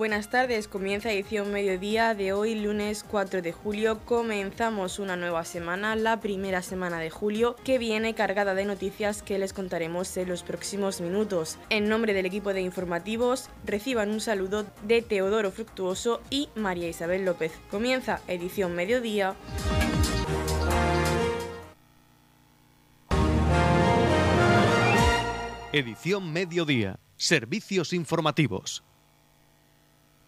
Buenas tardes, comienza edición mediodía de hoy, lunes 4 de julio. Comenzamos una nueva semana, la primera semana de julio, que viene cargada de noticias que les contaremos en los próximos minutos. En nombre del equipo de informativos, reciban un saludo de Teodoro Fructuoso y María Isabel López. Comienza edición mediodía. Edición mediodía. Servicios informativos.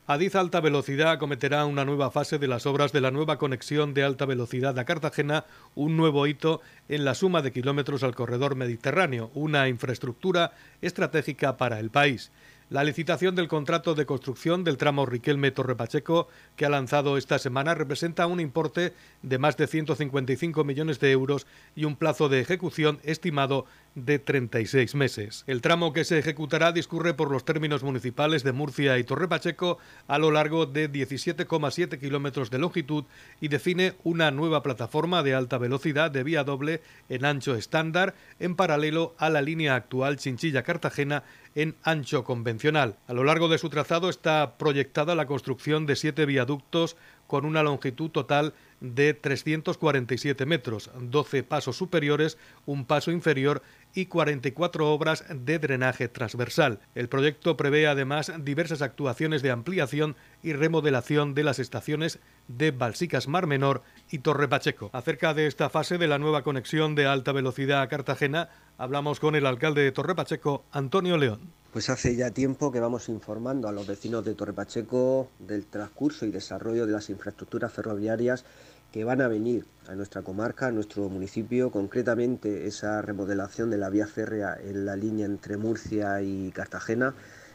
Adif Alta Velocidad acometerá una nueva fase de las obras de la nueva conexión de alta velocidad a Cartagena, un nuevo hito en la suma de kilómetros al corredor mediterráneo, una infraestructura estratégica para el país. La licitación del contrato de construcción del tramo Riquelme-Torre Pacheco, que ha lanzado esta semana, representa un importe de más de 155 millones de euros y un plazo de ejecución estimado de 36 meses. El tramo que se ejecutará discurre por los términos municipales de Murcia y Torre Pacheco a lo largo de 17,7 kilómetros de longitud y define una nueva plataforma de alta velocidad de vía doble en ancho estándar en paralelo a la línea actual Chinchilla-Cartagena en ancho convencional. A lo largo de su trazado está proyectada la construcción de siete viaductos con una longitud total de 347 metros, 12 pasos superiores, un paso inferior y 44 obras de drenaje transversal. El proyecto prevé además diversas actuaciones de ampliación y remodelación de las estaciones de Balsicas Mar Menor y Torre Pacheco. Acerca de esta fase de la nueva conexión de alta velocidad a Cartagena, hablamos con el alcalde de Torre Pacheco, Antonio León. Pues hace ya tiempo que vamos informando a los vecinos de Torre Pacheco del transcurso y desarrollo de las infraestructuras ferroviarias que van a venir a nuestra comarca, a nuestro municipio, concretamente esa remodelación de la vía férrea en la línea entre Murcia y Cartagena,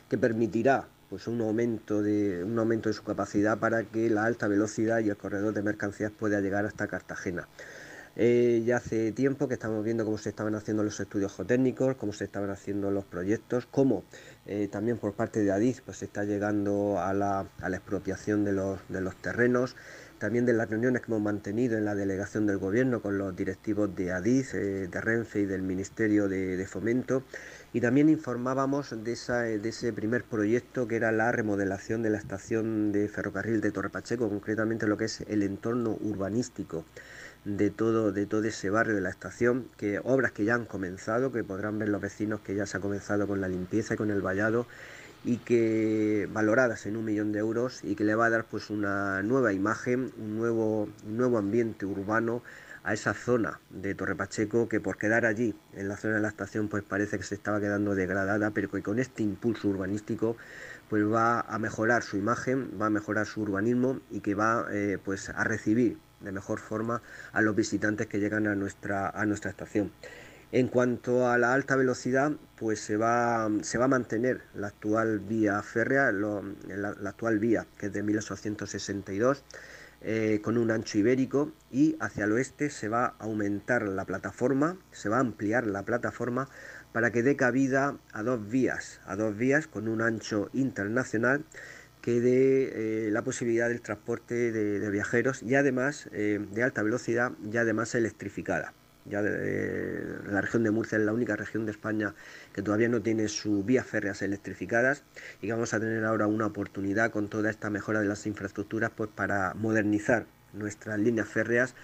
que permitirá pues un aumento de un aumento de su capacidad para que la alta velocidad y el corredor de mercancías pueda llegar hasta Cartagena. Eh, ya hace tiempo que estamos viendo cómo se estaban haciendo los estudios geotécnicos, cómo se estaban haciendo los proyectos, cómo eh, también por parte de ADIZ pues, se está llegando a la, expropiación de los, de los terrenos también de las reuniones que hemos mantenido en la delegación del gobierno con los directivos de ADIZ, eh, de Renfe y del Ministerio de, Fomento. Y también informábamos de, de, ese primer proyecto que era la remodelación de la estación de ferrocarril de Torre Pacheco, concretamente lo que es el entorno urbanístico de todo, de todo ese barrio de la estación, que obras que ya han comenzado, que podrán ver los vecinos que ya se ha comenzado con la limpieza y con el vallado y que valoradas en un millón de euros y que le va a dar pues una nueva imagen, un nuevo, nuevo ambiente urbano a esa zona de Torre Pacheco que por quedar allí en la zona de la estación pues parece que se estaba quedando degradada pero que con este impulso urbanístico pues va a mejorar su imagen, va a mejorar su urbanismo y que va eh, pues a recibir de mejor forma a los visitantes que llegan a nuestra, a nuestra estación. En cuanto a la alta velocidad, pues se va, se va a mantener la actual vía férrea, la, actual vía que es de 1862, eh, con un ancho ibérico y hacia el oeste se va a aumentar la plataforma, se va a ampliar la plataforma para que dé cabida a dos vías, a dos vías con un ancho internacional que dé eh, la posibilidad del transporte de, viajeros y además eh, de alta velocidad y además electrificada. Ya la región de Murcia es la única región de España que todavía no tiene sus vías férreas electrificadas y vamos a tener ahora una oportunidad con toda esta mejora de las infraestructuras pues para modernizar nuestras líneas férreas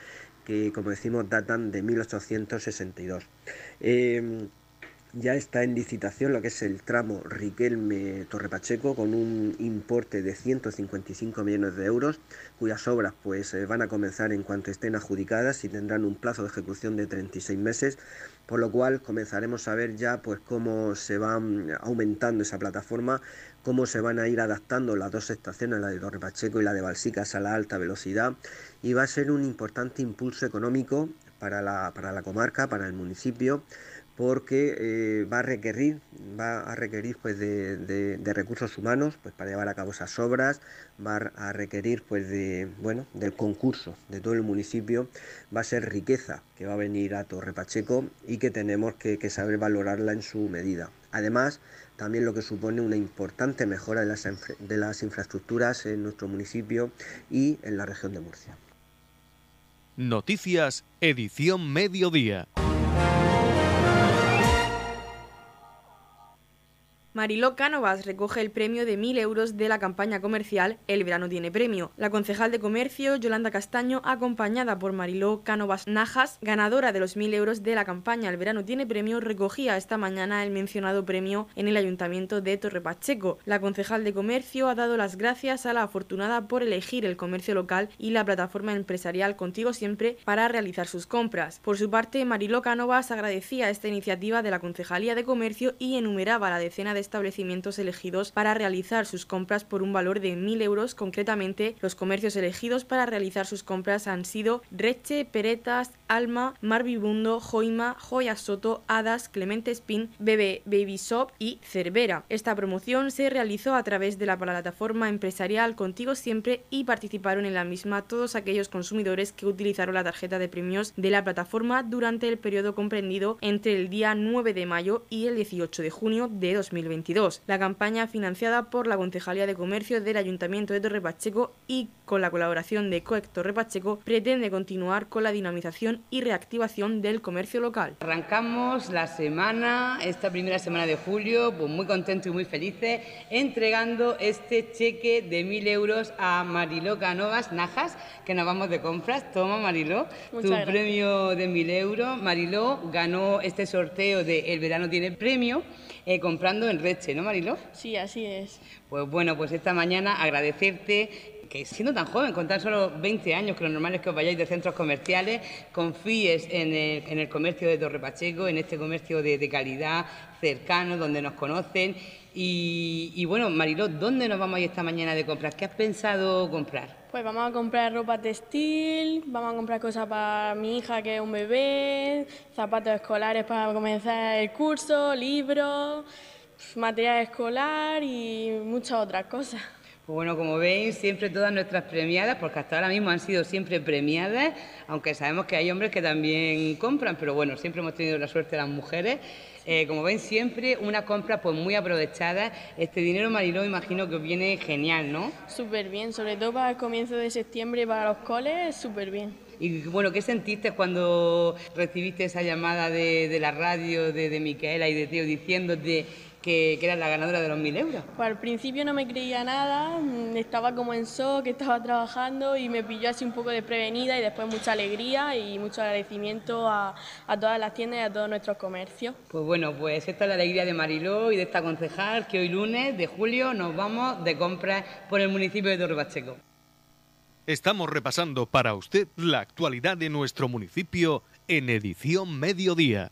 que como decimos datan de 1862 ya está en licitación lo que es el tramo Riquelme-Torre Pacheco con un importe de 155 millones de euros, cuyas obras pues eh, van a comenzar en cuanto estén adjudicadas y tendrán un plazo de ejecución de 36 meses, por lo cual comenzaremos a ver ya pues cómo se va aumentando esa plataforma, cómo se van a ir adaptando las dos estaciones, la de Torre Pacheco y la de Balsicas a la alta velocidad y va a ser un importante impulso económico para la, para la comarca, para el municipio porque eh, va a requerir va a requerir pues de, recursos humanos pues para llevar a cabo esas obras va a requerir pues de bueno del concurso de todo el municipio va a ser riqueza que va a venir a Torre Pacheco y que tenemos que, saber valorarla en su medida además también lo que supone una importante mejora de las, de las infraestructuras en nuestro municipio y en la región de Murcia. Noticias, edición mediodía. Mariló Cánovas recoge el premio de 1.000 euros de la campaña comercial El verano tiene premio. La concejal de comercio, Yolanda Castaño, acompañada por Mariló Cánovas Najas, ganadora de los 1.000 euros de la campaña El verano tiene premio, recogía esta mañana el mencionado premio en el ayuntamiento de Torre Pacheco. La concejal de comercio ha dado las gracias a la afortunada por elegir el comercio local y la plataforma empresarial Contigo Siempre para realizar sus compras. Por su parte, Mariló Cánovas agradecía esta iniciativa de la Concejalía de Comercio y enumeraba la decena de establecimientos elegidos para realizar sus compras por un valor de 1.000 euros. Concretamente, los comercios elegidos para realizar sus compras han sido Reche, Peretas, Alma, Marvibundo, Joima, Joya Soto, Hadas, Clemente Spin, Bebe Baby Shop y Cervera. Esta promoción se realizó a través de la plataforma empresarial Contigo Siempre y participaron en la misma todos aquellos consumidores que utilizaron la tarjeta de premios de la plataforma durante el periodo comprendido entre el día 9 de mayo y el 18 de junio de 2020. La campaña, financiada por la Concejalía de Comercio del Ayuntamiento de Torre Pacheco y con la colaboración de COEC Torre Pacheco, pretende continuar con la dinamización y reactivación del comercio local. Arrancamos la semana, esta primera semana de julio, pues muy contentos y muy felices, entregando este cheque de mil euros a Mariló Canovas Najas, que nos vamos de compras. Toma, Mariló, tu premio de mil euros. Mariló ganó este sorteo de El verano tiene premio eh, comprando en Reche, ¿no, Marilo? Sí, así es. Pues bueno, pues esta mañana agradecerte que siendo tan joven, con tan solo 20 años, que lo normal es que os vayáis de centros comerciales, confíes en el, comercio de Torre Pacheco, en este comercio de, calidad, cercano, donde nos conocen. Y, y, bueno, Mariló, ¿dónde nos vamos a ir esta mañana de compras? ¿Qué has pensado comprar? Pues vamos a comprar ropa textil, vamos a comprar cosas para mi hija que es un bebé, zapatos escolares para comenzar el curso, libros, material escolar y muchas otras cosas. Pues bueno, como veis, siempre todas nuestras premiadas, porque hasta ahora mismo han sido siempre premiadas, aunque sabemos que hay hombres que también compran, pero bueno, siempre hemos tenido la suerte de las mujeres. Eh, como ven, siempre una compra pues muy aprovechada. Este dinero, Mariló, imagino que os viene genial, ¿no? Súper bien, sobre todo para el comienzo de septiembre para los coles, súper bien. Y bueno, ¿qué sentiste cuando recibiste esa llamada de, la radio de, de Micaela y de Teo diciéndote que, era la ganadora de los mil euros. Pues al principio no me creía nada, mm, estaba como en shock, estaba trabajando y me pilló así un poco desprevenida y después mucha alegría y mucho agradecimiento a, a todas las tiendas y a todos nuestros comercios. Pues bueno, pues esta es la alegría de Mariló y de esta concejal que hoy lunes de julio nos vamos de compras por el municipio de Torre Pacheco. Estamos repasando para usted la actualidad de nuestro municipio en edición mediodía.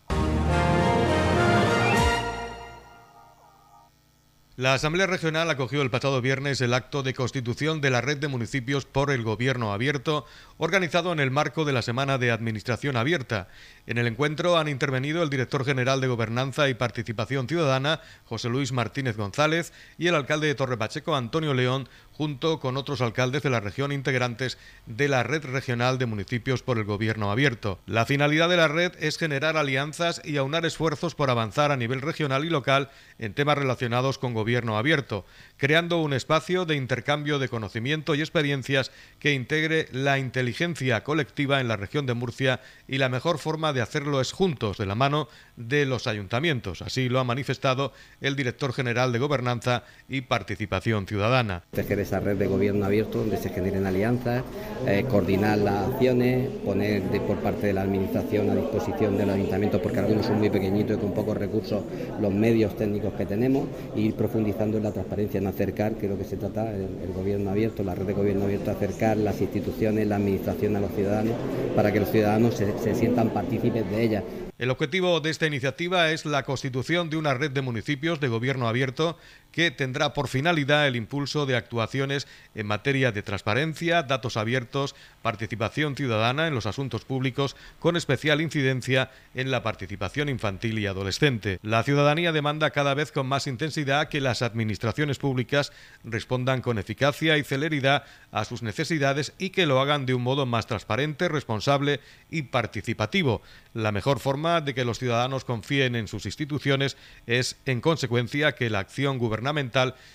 La Asamblea Regional acogió el pasado viernes el acto de constitución de la red de municipios por el Gobierno Abierto, organizado en el marco de la Semana de Administración Abierta. En el encuentro han intervenido el director general de Gobernanza y Participación Ciudadana, José Luis Martínez González, y el alcalde de Torrepacheco, Antonio León, junto con otros alcaldes de la región integrantes de la Red Regional de Municipios por el Gobierno Abierto. La finalidad de la red es generar alianzas y aunar esfuerzos por avanzar a nivel regional y local en temas relacionados con Gobierno Abierto, creando un espacio de intercambio de conocimiento y experiencias que integre la inteligencia colectiva en la región de Murcia y la mejor forma de hacerlo es juntos, de la mano de los ayuntamientos. Así lo ha manifestado el director general de Gobernanza y Participación Ciudadana esa red de gobierno abierto donde se generen alianzas, eh, coordinar las acciones, poner por parte de la administración a disposición de los ayuntamientos, porque algunos son muy pequeñitos y con pocos recursos, los medios técnicos que tenemos, e ir profundizando en la transparencia, en acercar, que es lo que se trata, el, gobierno abierto, la red de gobierno abierto, acercar las instituciones, la administración a los ciudadanos, para que los ciudadanos se, se sientan partícipes de ella. El objetivo de esta iniciativa es la constitución de una red de municipios de gobierno abierto que tendrá por finalidad el impulso de actuaciones en materia de transparencia, datos abiertos, participación ciudadana en los asuntos públicos, con especial incidencia en la participación infantil y adolescente. La ciudadanía demanda cada vez con más intensidad que las administraciones públicas respondan con eficacia y celeridad a sus necesidades y que lo hagan de un modo más transparente, responsable y participativo. La mejor forma de que los ciudadanos confíen en sus instituciones es, en consecuencia, que la acción gubernamental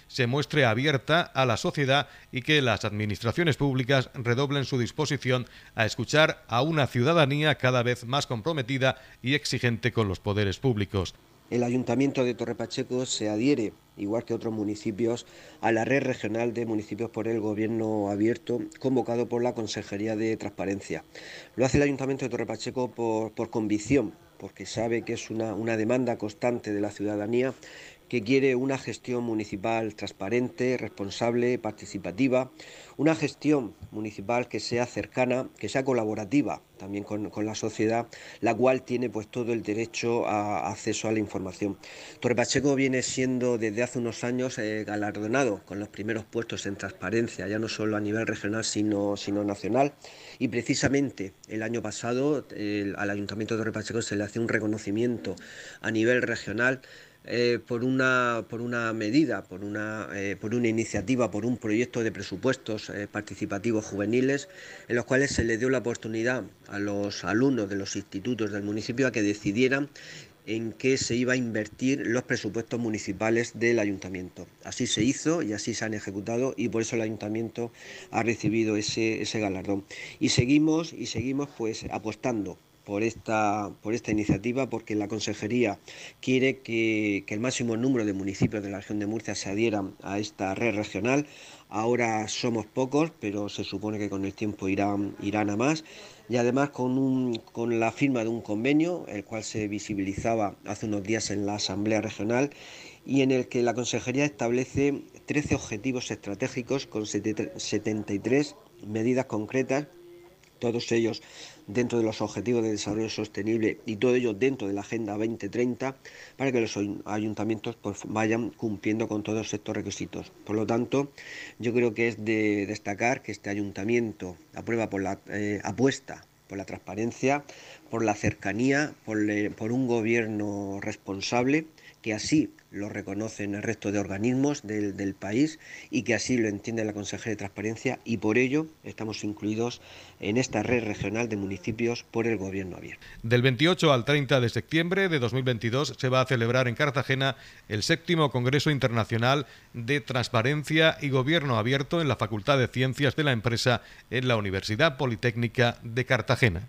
se muestre abierta a la sociedad y que las administraciones públicas redoblen su disposición a escuchar a una ciudadanía cada vez más comprometida y exigente con los poderes públicos. El Ayuntamiento de Torre Pacheco se adhiere, igual que otros municipios, a la red regional de municipios por el Gobierno abierto convocado por la Consejería de Transparencia. Lo hace el Ayuntamiento de Torre Pacheco por, por convicción, porque sabe que es una demanda constante de la ciudadanía que quiere una gestión municipal transparente, responsable, participativa, una gestión municipal que sea cercana, que sea colaborativa también con, la sociedad, la cual tiene pues todo el derecho a, acceso a la información. Torre Pacheco viene siendo desde hace unos años eh, galardonado con los primeros puestos en transparencia, ya no solo a nivel regional sino, sino nacional, y precisamente el año pasado al Ayuntamiento de Torre Pacheco se le hace un reconocimiento a nivel regional eh, por, una, por una medida, por una, eh, por una iniciativa, por un proyecto de presupuestos eh, participativos juveniles, en los cuales se le dio la oportunidad a los alumnos de los institutos del municipio a que decidieran en qué se iba a invertir los presupuestos municipales del ayuntamiento. Así se hizo y así se han ejecutado y por eso el ayuntamiento ha recibido ese, ese galardón. Y seguimos y seguimos pues apostando por esta, por esta iniciativa porque la Consejería quiere que, el máximo número de municipios de la región de Murcia se adhieran a esta red regional. Ahora somos pocos, pero se supone que con el tiempo irán, irán a más. Y además con, un, con la firma de un convenio, el cual se visibilizaba hace unos días en la Asamblea Regional y en el que la Consejería establece 13 objetivos estratégicos con 73 medidas concretas, todos ellos dentro de los objetivos de desarrollo sostenible y todo ello dentro de la Agenda 2030 para que los ayuntamientos pues, vayan cumpliendo con todos estos requisitos. Por lo tanto, yo creo que es de destacar que este ayuntamiento aprueba por la eh, apuesta por la transparencia, por la cercanía, por, por un gobierno responsable que así lo reconocen el resto de organismos del, país y que así lo entiende la Consejería de Transparencia y por ello estamos incluidos en esta red regional de municipios por el Gobierno abierto. Del 28 al 30 de septiembre de 2022 se va a celebrar en Cartagena el séptimo Congreso Internacional de Transparencia y Gobierno Abierto en la Facultad de Ciencias de la Empresa en la Universidad Politécnica de Cartagena.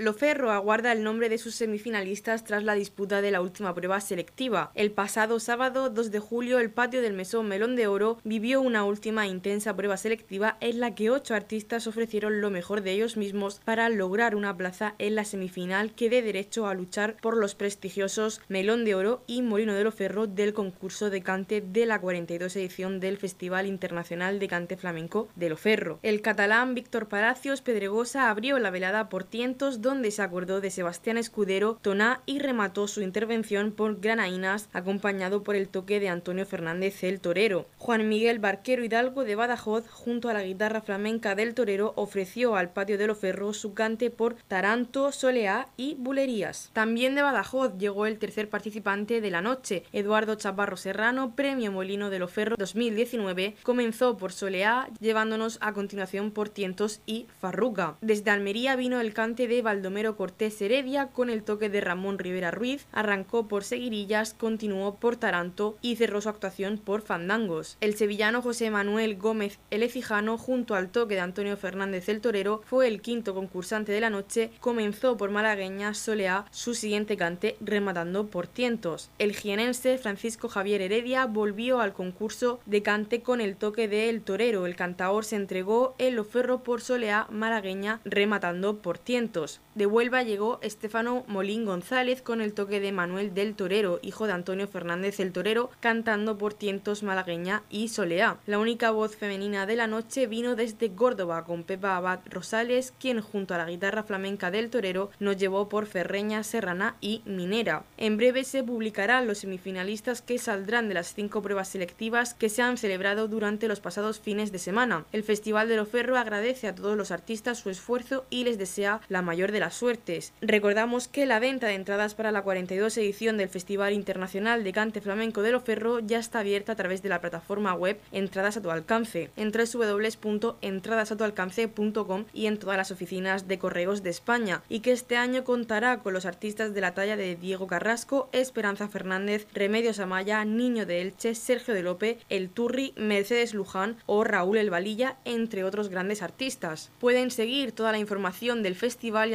Loferro aguarda el nombre de sus semifinalistas tras la disputa de la última prueba selectiva. El pasado sábado 2 de julio el patio del Mesón Melón de Oro vivió una última intensa prueba selectiva en la que ocho artistas ofrecieron lo mejor de ellos mismos para lograr una plaza en la semifinal que dé derecho a luchar por los prestigiosos Melón de Oro y Molino de Loferro del concurso de cante de la 42 edición del Festival Internacional de Cante Flamenco de Loferro. El catalán Víctor Palacios Pedregosa abrió la velada por tientos donde se acordó de Sebastián Escudero, Toná y remató su intervención por Granainas, acompañado por el toque de Antonio Fernández el Torero. Juan Miguel Barquero Hidalgo de Badajoz, junto a la guitarra flamenca del Torero, ofreció al patio de Loferro su cante por Taranto, Soleá y Bulerías. También de Badajoz llegó el tercer participante de la noche, Eduardo Chaparro Serrano, Premio Molino de Loferro 2019, comenzó por Soleá, llevándonos a continuación por Tientos y Farruca. Desde Almería vino el cante de Baldomero Cortés Heredia con el toque de Ramón Rivera Ruiz, arrancó por Seguirillas, continuó por Taranto y cerró su actuación por Fandangos. El sevillano José Manuel Gómez Elecijano, junto al toque de Antonio Fernández el Torero, fue el quinto concursante de la noche, comenzó por Malagueña Soleá su siguiente cante rematando por Tientos. El jienense Francisco Javier Heredia volvió al concurso de cante con el toque de El Torero. El cantaor se entregó el oferro por Soleá Malagueña rematando por Tientos. De Huelva llegó Estefano Molín González con el toque de Manuel del Torero, hijo de Antonio Fernández el Torero, cantando por tientos malagueña y soleá. La única voz femenina de la noche vino desde Córdoba con Pepa Abad Rosales, quien junto a la guitarra flamenca del Torero nos llevó por Ferreña, Serrana y Minera. En breve se publicarán los semifinalistas que saldrán de las cinco pruebas selectivas que se han celebrado durante los pasados fines de semana. El Festival de Loferro agradece a todos los artistas su esfuerzo y les desea la mayor de las suertes. Recordamos que la venta de entradas para la 42 edición del Festival Internacional de Cante Flamenco de Loferro ya está abierta a través de la plataforma web Entradas a tu alcance, en www.entradasatualcance.com y en todas las oficinas de correos de España, y que este año contará con los artistas de la talla de Diego Carrasco, Esperanza Fernández, Remedios Amaya, Niño de Elche, Sergio de Lope, El Turri, Mercedes Luján o Raúl El Valilla, entre otros grandes artistas. Pueden seguir toda la información del festival y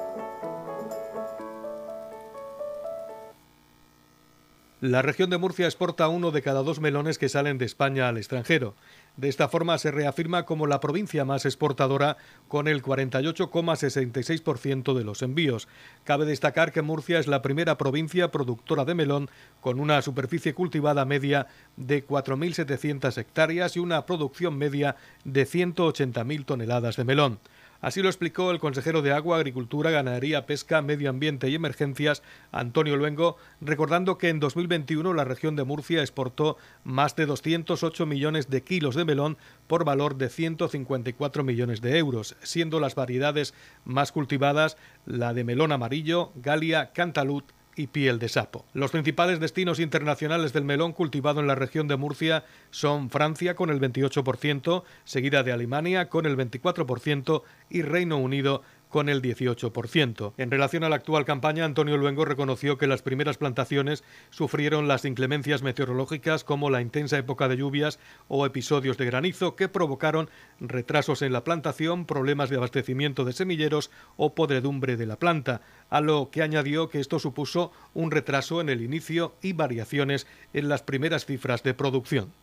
La región de Murcia exporta uno de cada dos melones que salen de España al extranjero. De esta forma se reafirma como la provincia más exportadora con el 48,66% de los envíos. Cabe destacar que Murcia es la primera provincia productora de melón con una superficie cultivada media de 4.700 hectáreas y una producción media de 180.000 toneladas de melón. Así lo explicó el consejero de Agua, Agricultura, Ganadería, Pesca, Medio Ambiente y Emergencias, Antonio Luengo, recordando que en 2021 la región de Murcia exportó más de 208 millones de kilos de melón por valor de 154 millones de euros, siendo las variedades más cultivadas la de melón amarillo, Galia, Cantalut, y piel de sapo. Los principales destinos internacionales del melón cultivado en la región de Murcia son Francia con el 28%, seguida de Alemania con el 24% y Reino Unido con el 18%. En relación a la actual campaña, Antonio Luengo reconoció que las primeras plantaciones sufrieron las inclemencias meteorológicas como la intensa época de lluvias o episodios de granizo que provocaron retrasos en la plantación, problemas de abastecimiento de semilleros o podredumbre de la planta, a lo que añadió que esto supuso un retraso en el inicio y variaciones en las primeras cifras de producción.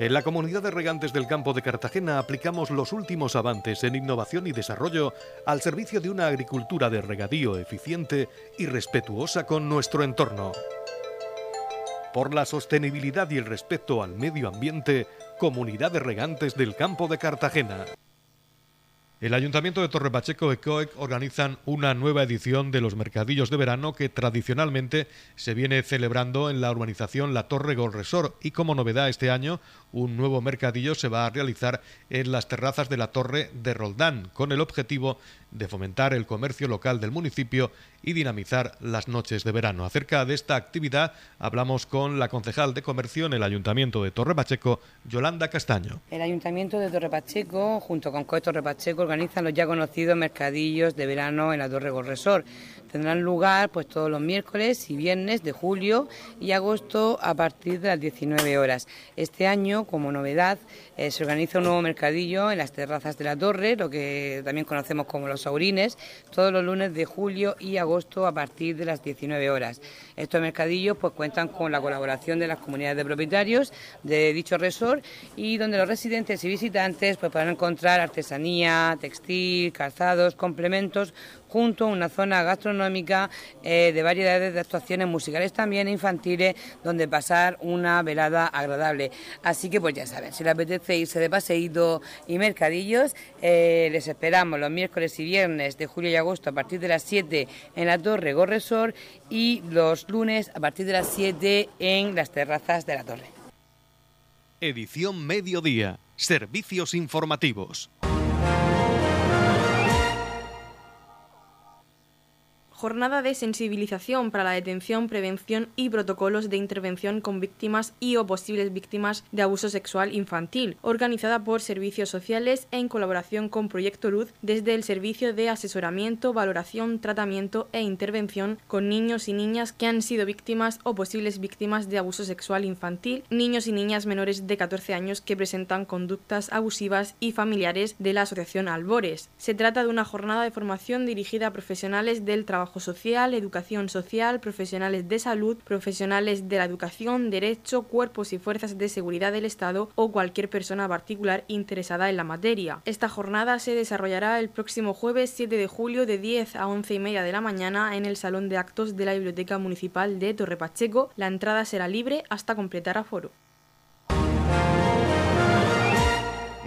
En la comunidad de regantes del campo de Cartagena aplicamos los últimos avances en innovación y desarrollo al servicio de una agricultura de regadío eficiente y respetuosa con nuestro entorno. Por la sostenibilidad y el respeto al medio ambiente, Comunidad de Regantes del Campo de Cartagena. El Ayuntamiento de Torre Pacheco y COEC organizan una nueva edición de los mercadillos de verano que tradicionalmente se viene celebrando en la urbanización La Torre Gol Resort y como novedad este año un nuevo mercadillo se va a realizar en las terrazas de la Torre de Roldán con el objetivo de fomentar el comercio local del municipio y dinamizar las noches de verano. Acerca de esta actividad hablamos con la concejal de comercio en el Ayuntamiento de Torre Pacheco, Yolanda Castaño. El Ayuntamiento de Torre Pacheco, junto con COE Torre Pacheco, organizan los ya conocidos mercadillos de verano en la Torre Resort. Tendrán lugar pues todos los miércoles y viernes de julio y agosto a partir de las 19 horas. Este año, como novedad, eh, se organiza un nuevo mercadillo en las terrazas de la torre, lo que también conocemos como los saurines, todos los lunes de julio y agosto a partir de las 19 horas. Estos mercadillos pues cuentan con la colaboración de las comunidades de propietarios de dicho resort y donde los residentes y visitantes pues podrán encontrar artesanía, textil, calzados, complementos junto a una zona gastronómica eh, de variedades de actuaciones musicales también infantiles donde pasar una velada agradable. Así que pues ya saben, si les apetece irse de paseíto y mercadillos, eh, les esperamos los miércoles y viernes de julio y agosto a partir de las 7 en la Torre Gorresor y los lunes a partir de las 7 en las terrazas de la Torre. Edición Mediodía. Servicios informativos. Jornada de sensibilización para la detención, prevención y protocolos de intervención con víctimas y o posibles víctimas de abuso sexual infantil, organizada por Servicios Sociales en colaboración con Proyecto Luz desde el Servicio de Asesoramiento, Valoración, Tratamiento e Intervención con niños y niñas que han sido víctimas o posibles víctimas de abuso sexual infantil, niños y niñas menores de 14 años que presentan conductas abusivas y familiares de la Asociación Albores. Se trata de una jornada de formación dirigida a profesionales del trabajo social, educación social, profesionales de salud, profesionales de la educación, derecho, cuerpos y fuerzas de seguridad del Estado o cualquier persona particular interesada en la materia. Esta jornada se desarrollará el próximo jueves 7 de julio de 10 a 11 y media de la mañana en el Salón de Actos de la Biblioteca Municipal de Torre Pacheco. La entrada será libre hasta completar aforo.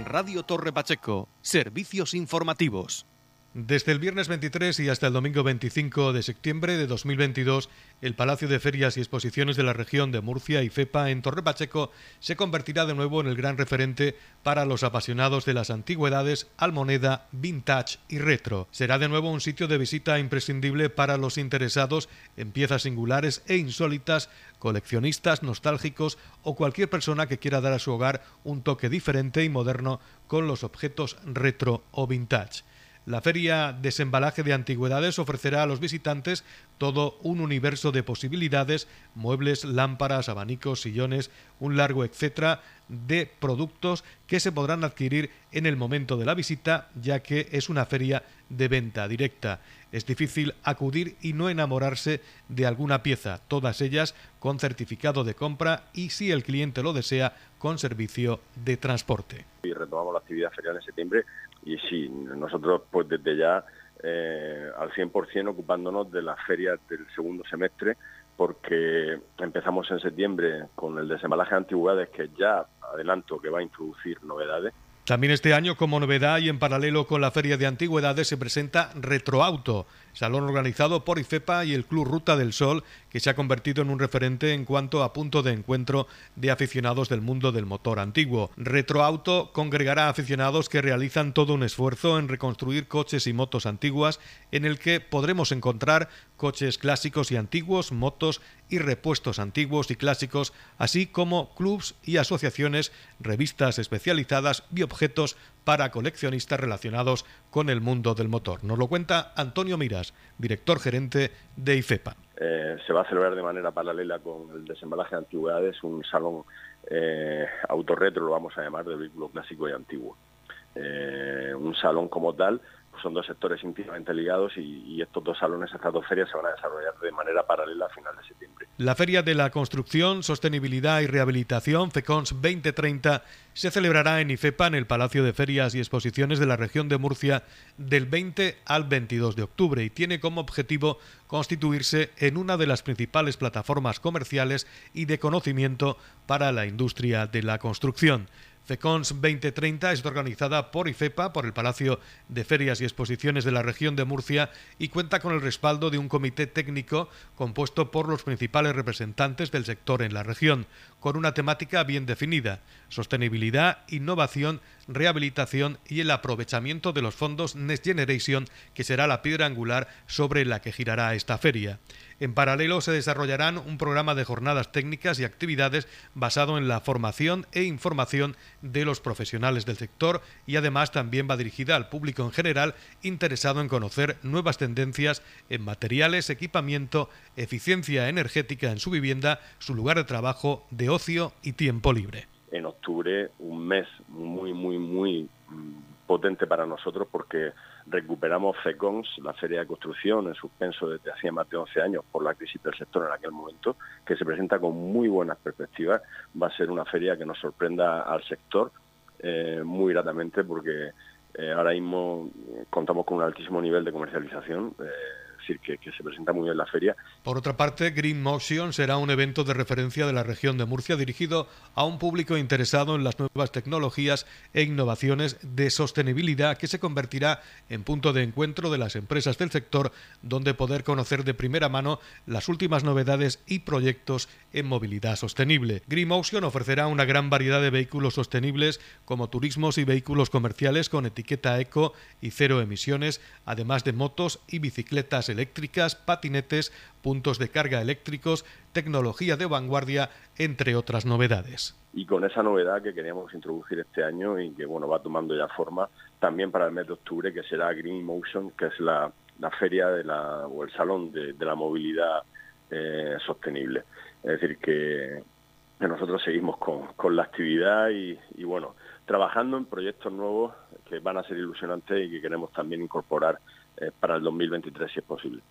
Radio Torre Pacheco, servicios informativos. Desde el viernes 23 y hasta el domingo 25 de septiembre de 2022, el Palacio de Ferias y Exposiciones de la región de Murcia y FEPA en Torre Pacheco se convertirá de nuevo en el gran referente para los apasionados de las antigüedades, almoneda, vintage y retro. Será de nuevo un sitio de visita imprescindible para los interesados en piezas singulares e insólitas, coleccionistas, nostálgicos o cualquier persona que quiera dar a su hogar un toque diferente y moderno con los objetos retro o vintage. La feria Desembalaje de Antigüedades ofrecerá a los visitantes todo un universo de posibilidades, muebles, lámparas, abanicos, sillones, un largo etcétera de productos que se podrán adquirir en el momento de la visita, ya que es una feria de venta directa. Es difícil acudir y no enamorarse de alguna pieza, todas ellas con certificado de compra y, si el cliente lo desea, con servicio de transporte. Retomamos la actividad ferial en septiembre y sí, nosotros pues desde ya eh, al 100% ocupándonos de las ferias del segundo semestre porque empezamos en septiembre con el desembalaje de antigüedades que ya adelanto que va a introducir novedades. También este año, como novedad y en paralelo con la Feria de Antigüedades, se presenta Retroauto, salón organizado por IFEPA y el Club Ruta del Sol, que se ha convertido en un referente en cuanto a punto de encuentro de aficionados del mundo del motor antiguo. Retroauto congregará aficionados que realizan todo un esfuerzo en reconstruir coches y motos antiguas, en el que podremos encontrar coches clásicos y antiguos, motos y repuestos antiguos y clásicos, así como clubs y asociaciones, revistas especializadas y objetos para coleccionistas relacionados con el mundo del motor. Nos lo cuenta Antonio Miras, director gerente de IFEPA. Eh, se va a celebrar de manera paralela con el desembalaje de antigüedades un salón eh, autorretro, lo vamos a llamar, de vehículo clásico y antiguo. Eh, un salón como tal son dos sectores íntimamente ligados y, estos dos salones, estas dos ferias se van a desarrollar de manera paralela a final de septiembre. La Feria de la Construcción, Sostenibilidad y Rehabilitación, FECONS 2030, se celebrará en IFEPA, en el Palacio de Ferias y Exposiciones de la región de Murcia, del 20 al 22 de octubre y tiene como objetivo constituirse en una de las principales plataformas comerciales y de conocimiento para la industria de la construcción. FECONS 2030 es organizada por IFEPA, por el Palacio de Ferias y Exposiciones de la región de Murcia y cuenta con el respaldo de un comité técnico compuesto por los principales representantes del sector en la región, con una temática bien definida, sostenibilidad, innovación, rehabilitación y el aprovechamiento de los fondos Next Generation, que será la piedra angular sobre la que girará esta feria. En paralelo se desarrollarán un programa de jornadas técnicas y actividades basado en la formación e información de los profesionales del sector y además también va dirigida al público en general interesado en conocer nuevas tendencias en materiales, equipamiento, eficiencia energética en su vivienda, su lugar de trabajo, de ocio y tiempo libre. En octubre, un mes muy, muy, muy potente para nosotros porque recuperamos FECONS, la Feria de Construcción, en suspenso desde hacía más de 11 años por la crisis del sector en aquel momento, que se presenta con muy buenas perspectivas. Va a ser una feria que nos sorprenda al sector eh, muy gratamente porque eh, ahora mismo contamos con un altísimo nivel de comercialización. Eh, decir, que, se presenta muy bien la feria. Por otra parte, Green Motion será un evento de referencia de la región de Murcia dirigido a un público interesado en las nuevas tecnologías e innovaciones de sostenibilidad que se convertirá en punto de encuentro de las empresas del sector donde poder conocer de primera mano las últimas novedades y proyectos en movilidad sostenible. Green Motion ofrecerá una gran variedad de vehículos sostenibles como turismos y vehículos comerciales con etiqueta eco y cero emisiones, además de motos y bicicletas eléctricas, patinetes, puntos de carga eléctricos, tecnología de vanguardia, entre otras novedades. Y con esa novedad que queríamos introducir este año y que bueno va tomando ya forma también para el mes de octubre, que será Green Motion, que es la, feria de la, o el salón de, la movilidad eh, sostenible. Es decir, que, nosotros seguimos con, la actividad y bueno, trabajando en proyectos nuevos que van a ser ilusionantes y que queremos también incorporar eh, para el 2023 si es posible.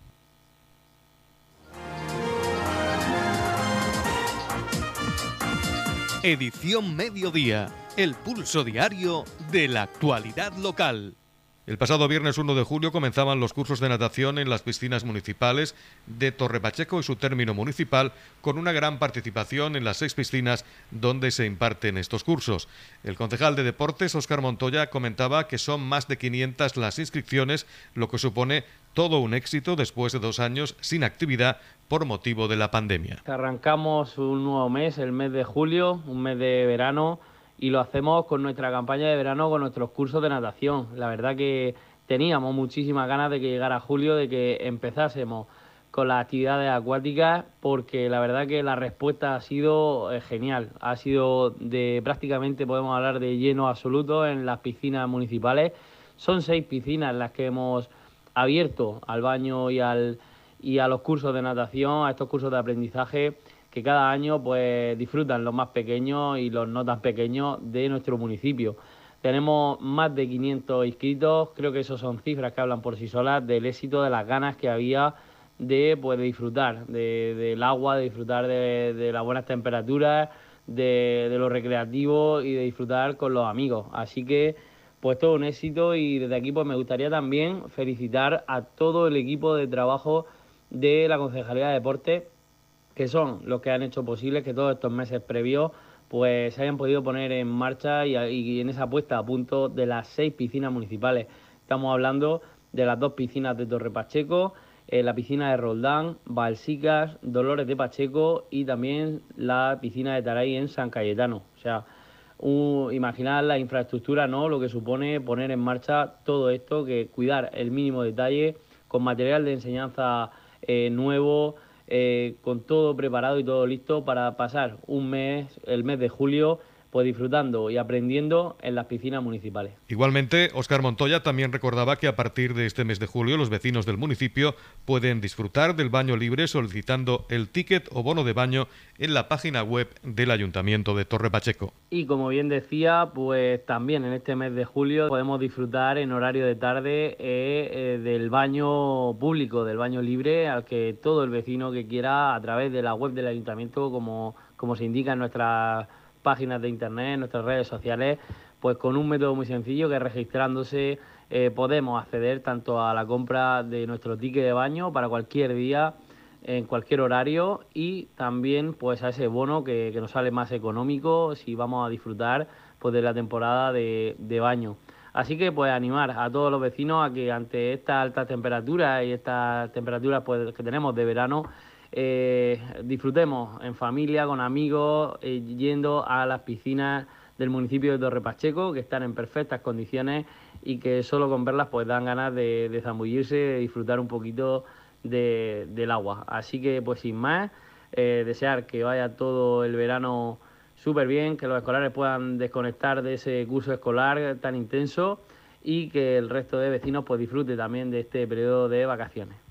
Edición Mediodía, el pulso diario de la actualidad local. El pasado viernes 1 de julio comenzaban los cursos de natación en las piscinas municipales de Torrepacheco y su término municipal, con una gran participación en las seis piscinas donde se imparten estos cursos. El concejal de Deportes, Óscar Montoya, comentaba que son más de 500 las inscripciones, lo que supone todo un éxito después de dos años sin actividad por motivo de la pandemia. Arrancamos un nuevo mes, el mes de julio, un mes de verano y lo hacemos con nuestra campaña de verano, con nuestros cursos de natación. La verdad que teníamos muchísimas ganas de que llegara julio, de que empezásemos con las actividades acuáticas, porque la verdad que la respuesta ha sido eh, genial. Ha sido de prácticamente, podemos hablar de lleno absoluto en las piscinas municipales. Son seis piscinas las que hemos abierto al baño y, al, y a los cursos de natación, a estos cursos de aprendizaje que cada año pues disfrutan los más pequeños y los no tan pequeños de nuestro municipio. Tenemos más de 500 inscritos, creo que eso son cifras que hablan por sí solas del éxito, de las ganas que había de, pues, disfrutar del agua, de disfrutar de, las buenas temperaturas, de, de, lo recreativo y de disfrutar con los amigos. Así que pues todo un éxito y desde aquí pues me gustaría también felicitar a todo el equipo de trabajo de la Concejalía de Deportes que son los que han hecho posible que todos estos meses previos pues se hayan podido poner en marcha y, en esa puesta a punto de las seis piscinas municipales. Estamos hablando de las dos piscinas de Torre Pacheco, eh, la piscina de Roldán, Balsicas, Dolores de Pacheco y también la piscina de Taray en San Cayetano. O sea, imaginar la infraestructura, ¿no? Lo que supone poner en marcha todo esto, que cuidar el mínimo detalle con material de enseñanza eh, nuevo, eh, con todo preparado y todo listo para pasar un mes, el mes de julio, pues disfrutando y aprendiendo en las piscinas municipales. Igualmente, Óscar Montoya también recordaba que a partir de este mes de julio los vecinos del municipio pueden disfrutar del baño libre solicitando el ticket o bono de baño en la página web del Ayuntamiento de Torre Pacheco. Y como bien decía, pues también en este mes de julio podemos disfrutar en horario de tarde eh, eh, del baño público, del baño libre, al que todo el vecino que quiera a través de la web del Ayuntamiento, como, como se indica en nuestra páginas de internet, nuestras redes sociales, pues con un método muy sencillo que registrándose eh, podemos acceder tanto a la compra de nuestro ticket de baño para cualquier día, en cualquier horario y también pues a ese bono que, nos sale más económico si vamos a disfrutar pues de la temporada de, baño. Así que pues animar a todos los vecinos a que ante estas altas temperaturas y estas temperaturas pues, que tenemos de verano, eh, disfrutemos en familia, con amigos, eh, yendo a las piscinas del municipio de Torre Pacheco, que están en perfectas condiciones y que solo con verlas pues dan ganas de, zambullirse, de disfrutar un poquito del agua. Así que pues sin más, eh, desear que vaya todo el verano súper bien, que los escolares puedan desconectar de ese curso escolar tan intenso y que el resto de vecinos pues disfrute también de este periodo de vacaciones.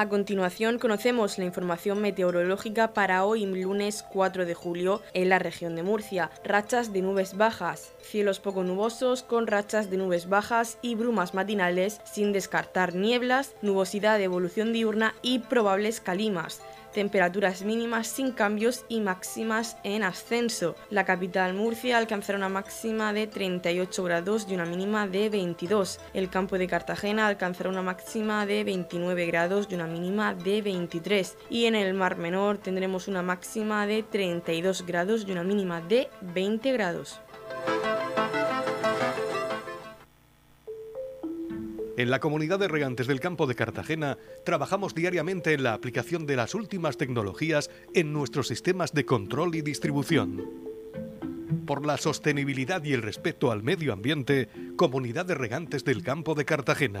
A continuación conocemos la información meteorológica para hoy lunes 4 de julio en la región de Murcia. Rachas de nubes bajas, cielos poco nubosos con rachas de nubes bajas y brumas matinales sin descartar nieblas, nubosidad de evolución diurna y probables calimas temperaturas mínimas sin cambios y máximas en ascenso. La capital Murcia alcanzará una máxima de 38 grados y una mínima de 22. El campo de Cartagena alcanzará una máxima de 29 grados y una mínima de 23. Y en el Mar Menor tendremos una máxima de 32 grados y una mínima de 20 grados. En la comunidad de regantes del campo de Cartagena trabajamos diariamente en la aplicación de las últimas tecnologías en nuestros sistemas de control y distribución. Por la sostenibilidad y el respeto al medio ambiente, Comunidad de Regantes del Campo de Cartagena.